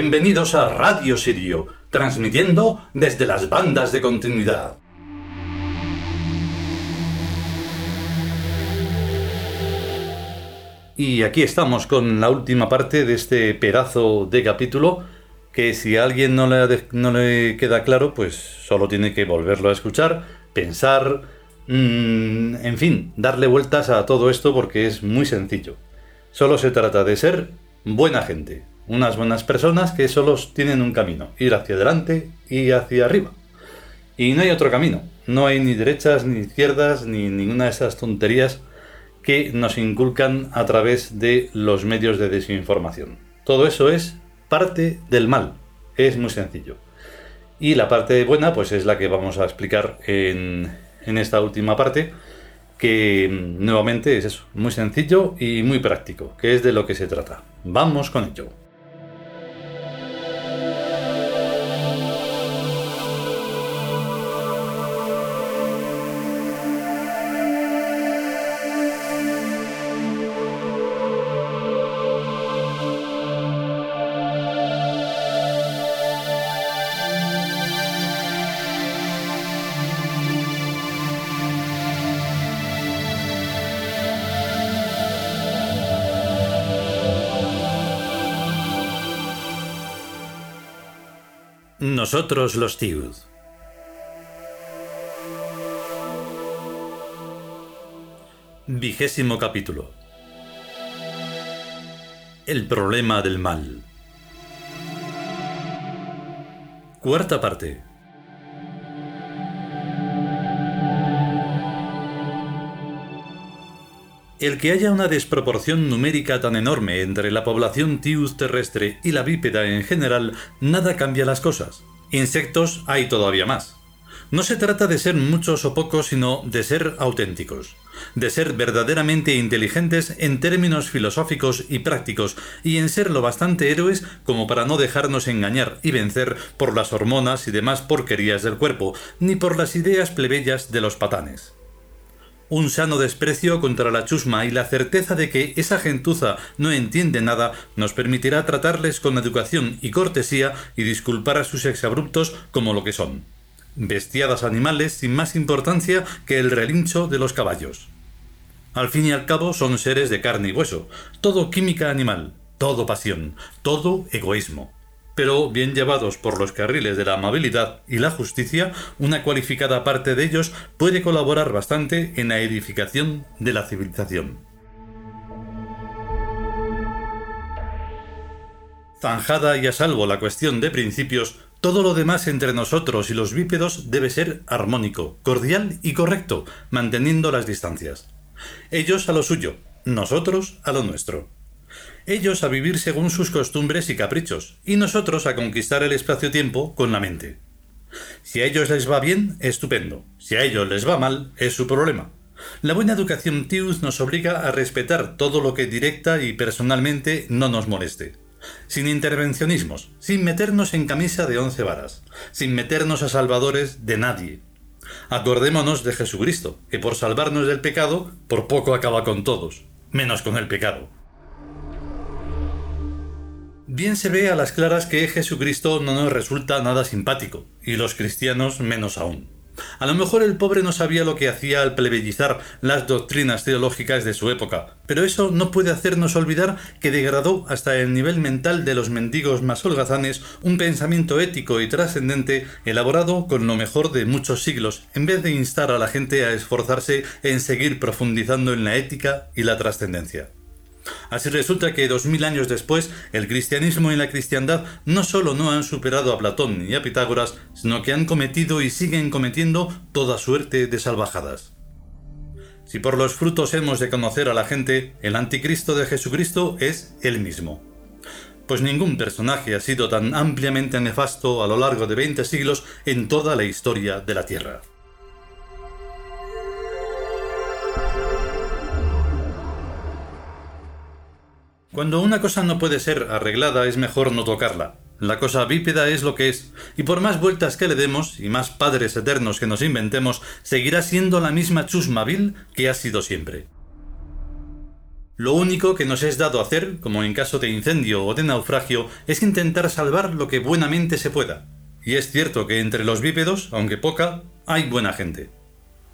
Bienvenidos a Radio Sirio, transmitiendo desde las bandas de continuidad. Y aquí estamos con la última parte de este pedazo de capítulo que si a alguien no le, no le queda claro, pues solo tiene que volverlo a escuchar, pensar, mm, en fin, darle vueltas a todo esto porque es muy sencillo. Solo se trata de ser buena gente, unas buenas personas que solo tienen un camino, ir hacia adelante y hacia arriba. Y no hay otro camino, no hay ni derechas ni izquierdas ni ninguna de esas tonterías que nos inculcan a través de los medios de desinformación. Todo eso es parte del mal. Es muy sencillo. Y la parte buena, pues es la que vamos a explicar en, en esta última parte, que mm, nuevamente es eso, muy sencillo y muy práctico, que es de lo que se trata. Vamos con ello. Nosotros los Tiud. Vigésimo capítulo. El problema del mal. Cuarta parte. El que haya una desproporción numérica tan enorme entre la población tius terrestre y la bípeda en general, nada cambia las cosas. Insectos hay todavía más. No se trata de ser muchos o pocos, sino de ser auténticos, de ser verdaderamente inteligentes en términos filosóficos y prácticos, y en ser lo bastante héroes como para no dejarnos engañar y vencer por las hormonas y demás porquerías del cuerpo, ni por las ideas plebeyas de los patanes un sano desprecio contra la chusma y la certeza de que esa gentuza no entiende nada nos permitirá tratarles con educación y cortesía y disculpar a sus exabruptos como lo que son. Bestiadas animales sin más importancia que el relincho de los caballos. Al fin y al cabo son seres de carne y hueso, todo química animal, todo pasión, todo egoísmo pero bien llevados por los carriles de la amabilidad y la justicia, una cualificada parte de ellos puede colaborar bastante en la edificación de la civilización. Zanjada y a salvo la cuestión de principios, todo lo demás entre nosotros y los bípedos debe ser armónico, cordial y correcto, manteniendo las distancias. Ellos a lo suyo, nosotros a lo nuestro ellos a vivir según sus costumbres y caprichos, y nosotros a conquistar el espacio-tiempo con la mente. Si a ellos les va bien, estupendo. Si a ellos les va mal, es su problema. La buena educación TIUS nos obliga a respetar todo lo que directa y personalmente no nos moleste. Sin intervencionismos, sin meternos en camisa de once varas, sin meternos a salvadores de nadie. Acordémonos de Jesucristo, que por salvarnos del pecado, por poco acaba con todos, menos con el pecado. Bien se ve a las claras que Jesucristo no nos resulta nada simpático, y los cristianos menos aún. A lo mejor el pobre no sabía lo que hacía al plebeyizar las doctrinas teológicas de su época, pero eso no puede hacernos olvidar que degradó hasta el nivel mental de los mendigos más holgazanes un pensamiento ético y trascendente elaborado con lo mejor de muchos siglos, en vez de instar a la gente a esforzarse en seguir profundizando en la ética y la trascendencia. Así resulta que dos mil años después, el cristianismo y la cristiandad no solo no han superado a Platón ni a Pitágoras, sino que han cometido y siguen cometiendo toda suerte de salvajadas. Si por los frutos hemos de conocer a la gente, el anticristo de Jesucristo es él mismo. Pues ningún personaje ha sido tan ampliamente nefasto a lo largo de 20 siglos en toda la historia de la Tierra. Cuando una cosa no puede ser arreglada es mejor no tocarla. La cosa bípeda es lo que es, y por más vueltas que le demos y más padres eternos que nos inventemos, seguirá siendo la misma chusma vil que ha sido siempre. Lo único que nos es dado hacer, como en caso de incendio o de naufragio, es intentar salvar lo que buenamente se pueda. Y es cierto que entre los bípedos, aunque poca, hay buena gente.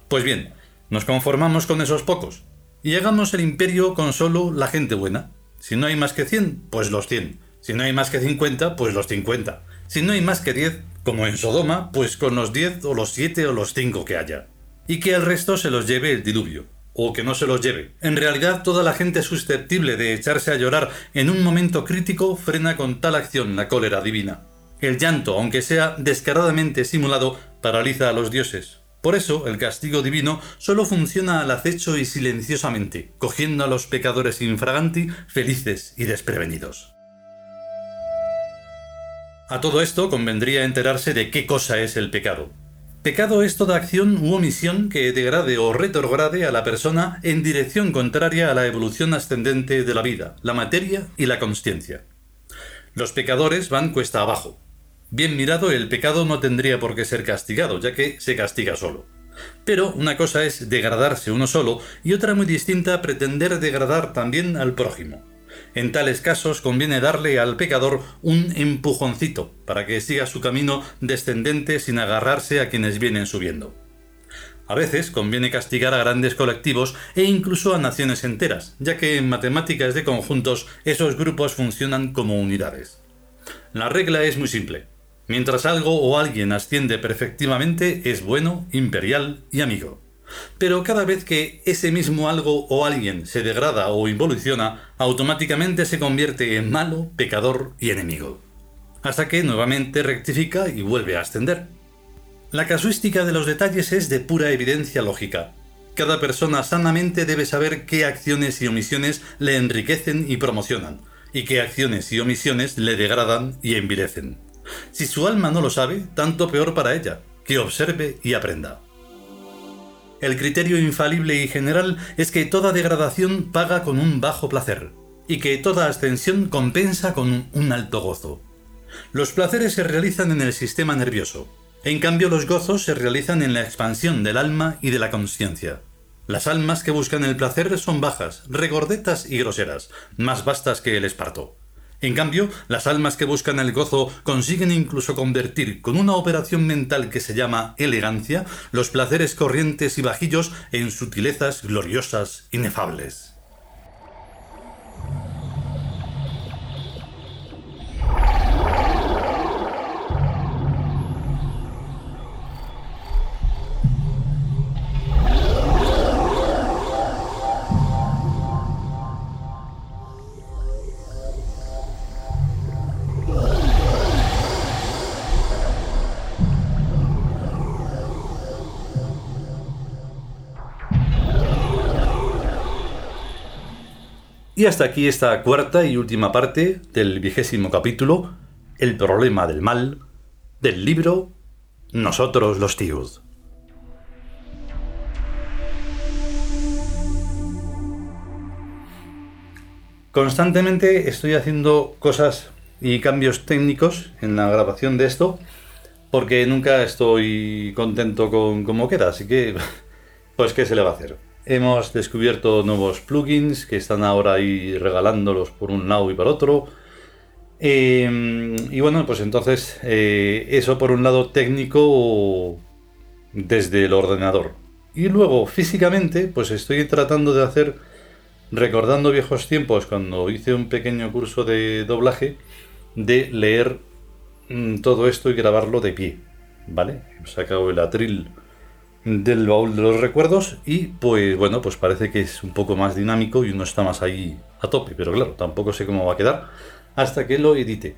Pues bien, nos conformamos con esos pocos. Y llegamos el imperio con solo la gente buena. Si no hay más que 100, pues los 100. Si no hay más que 50, pues los 50. Si no hay más que 10, como en Sodoma, pues con los 10 o los 7 o los 5 que haya. Y que el resto se los lleve el diluvio o que no se los lleve. En realidad, toda la gente susceptible de echarse a llorar en un momento crítico frena con tal acción la cólera divina. El llanto, aunque sea descaradamente simulado, paraliza a los dioses. Por eso, el castigo divino solo funciona al acecho y silenciosamente, cogiendo a los pecadores infraganti felices y desprevenidos. A todo esto convendría enterarse de qué cosa es el pecado. Pecado es toda acción u omisión que degrade o retrograde a la persona en dirección contraria a la evolución ascendente de la vida, la materia y la consciencia. Los pecadores van cuesta abajo. Bien mirado, el pecado no tendría por qué ser castigado, ya que se castiga solo. Pero una cosa es degradarse uno solo y otra muy distinta pretender degradar también al prójimo. En tales casos conviene darle al pecador un empujoncito para que siga su camino descendente sin agarrarse a quienes vienen subiendo. A veces conviene castigar a grandes colectivos e incluso a naciones enteras, ya que en matemáticas de conjuntos esos grupos funcionan como unidades. La regla es muy simple. Mientras algo o alguien asciende perfectivamente, es bueno, imperial y amigo. Pero cada vez que ese mismo algo o alguien se degrada o involuciona, automáticamente se convierte en malo, pecador y enemigo. Hasta que nuevamente rectifica y vuelve a ascender. La casuística de los detalles es de pura evidencia lógica. Cada persona sanamente debe saber qué acciones y omisiones le enriquecen y promocionan, y qué acciones y omisiones le degradan y envilecen. Si su alma no lo sabe, tanto peor para ella, que observe y aprenda. El criterio infalible y general es que toda degradación paga con un bajo placer, y que toda ascensión compensa con un alto gozo. Los placeres se realizan en el sistema nervioso, en cambio los gozos se realizan en la expansión del alma y de la conciencia. Las almas que buscan el placer son bajas, regordetas y groseras, más vastas que el esparto. En cambio, las almas que buscan el gozo consiguen incluso convertir con una operación mental que se llama elegancia los placeres corrientes y bajillos en sutilezas gloriosas, inefables. Y hasta aquí esta cuarta y última parte del vigésimo capítulo, El problema del mal, del libro Nosotros los Tiud. Constantemente estoy haciendo cosas y cambios técnicos en la grabación de esto, porque nunca estoy contento con cómo queda, así que, pues, ¿qué se le va a hacer? Hemos descubierto nuevos plugins que están ahora ahí regalándolos por un lado y por otro. Em, y bueno, pues entonces eh, eso por un lado técnico desde el ordenador. Y luego físicamente, pues estoy tratando de hacer, recordando viejos tiempos, cuando hice un pequeño curso de doblaje, de leer mm, todo esto y grabarlo de pie. ¿Vale? He sacado el atril del baúl de los recuerdos y pues bueno, pues parece que es un poco más dinámico y uno está más ahí a tope, pero claro, tampoco sé cómo va a quedar hasta que lo edite.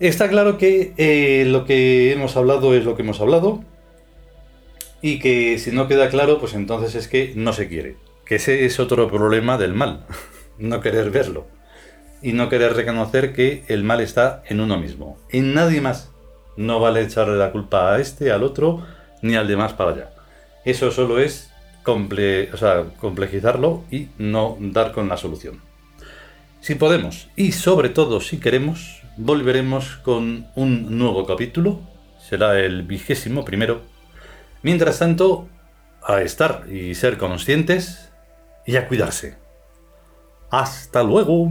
Está claro que eh, lo que hemos hablado es lo que hemos hablado y que si no queda claro, pues entonces es que no se quiere. Que ese es otro problema del mal, no querer verlo y no querer reconocer que el mal está en uno mismo, en nadie más. No vale echarle la culpa a este, al otro, ni al demás para allá. Eso solo es complejizarlo y no dar con la solución. Si podemos y sobre todo si queremos, volveremos con un nuevo capítulo. Será el vigésimo primero. Mientras tanto, a estar y ser conscientes y a cuidarse. Hasta luego.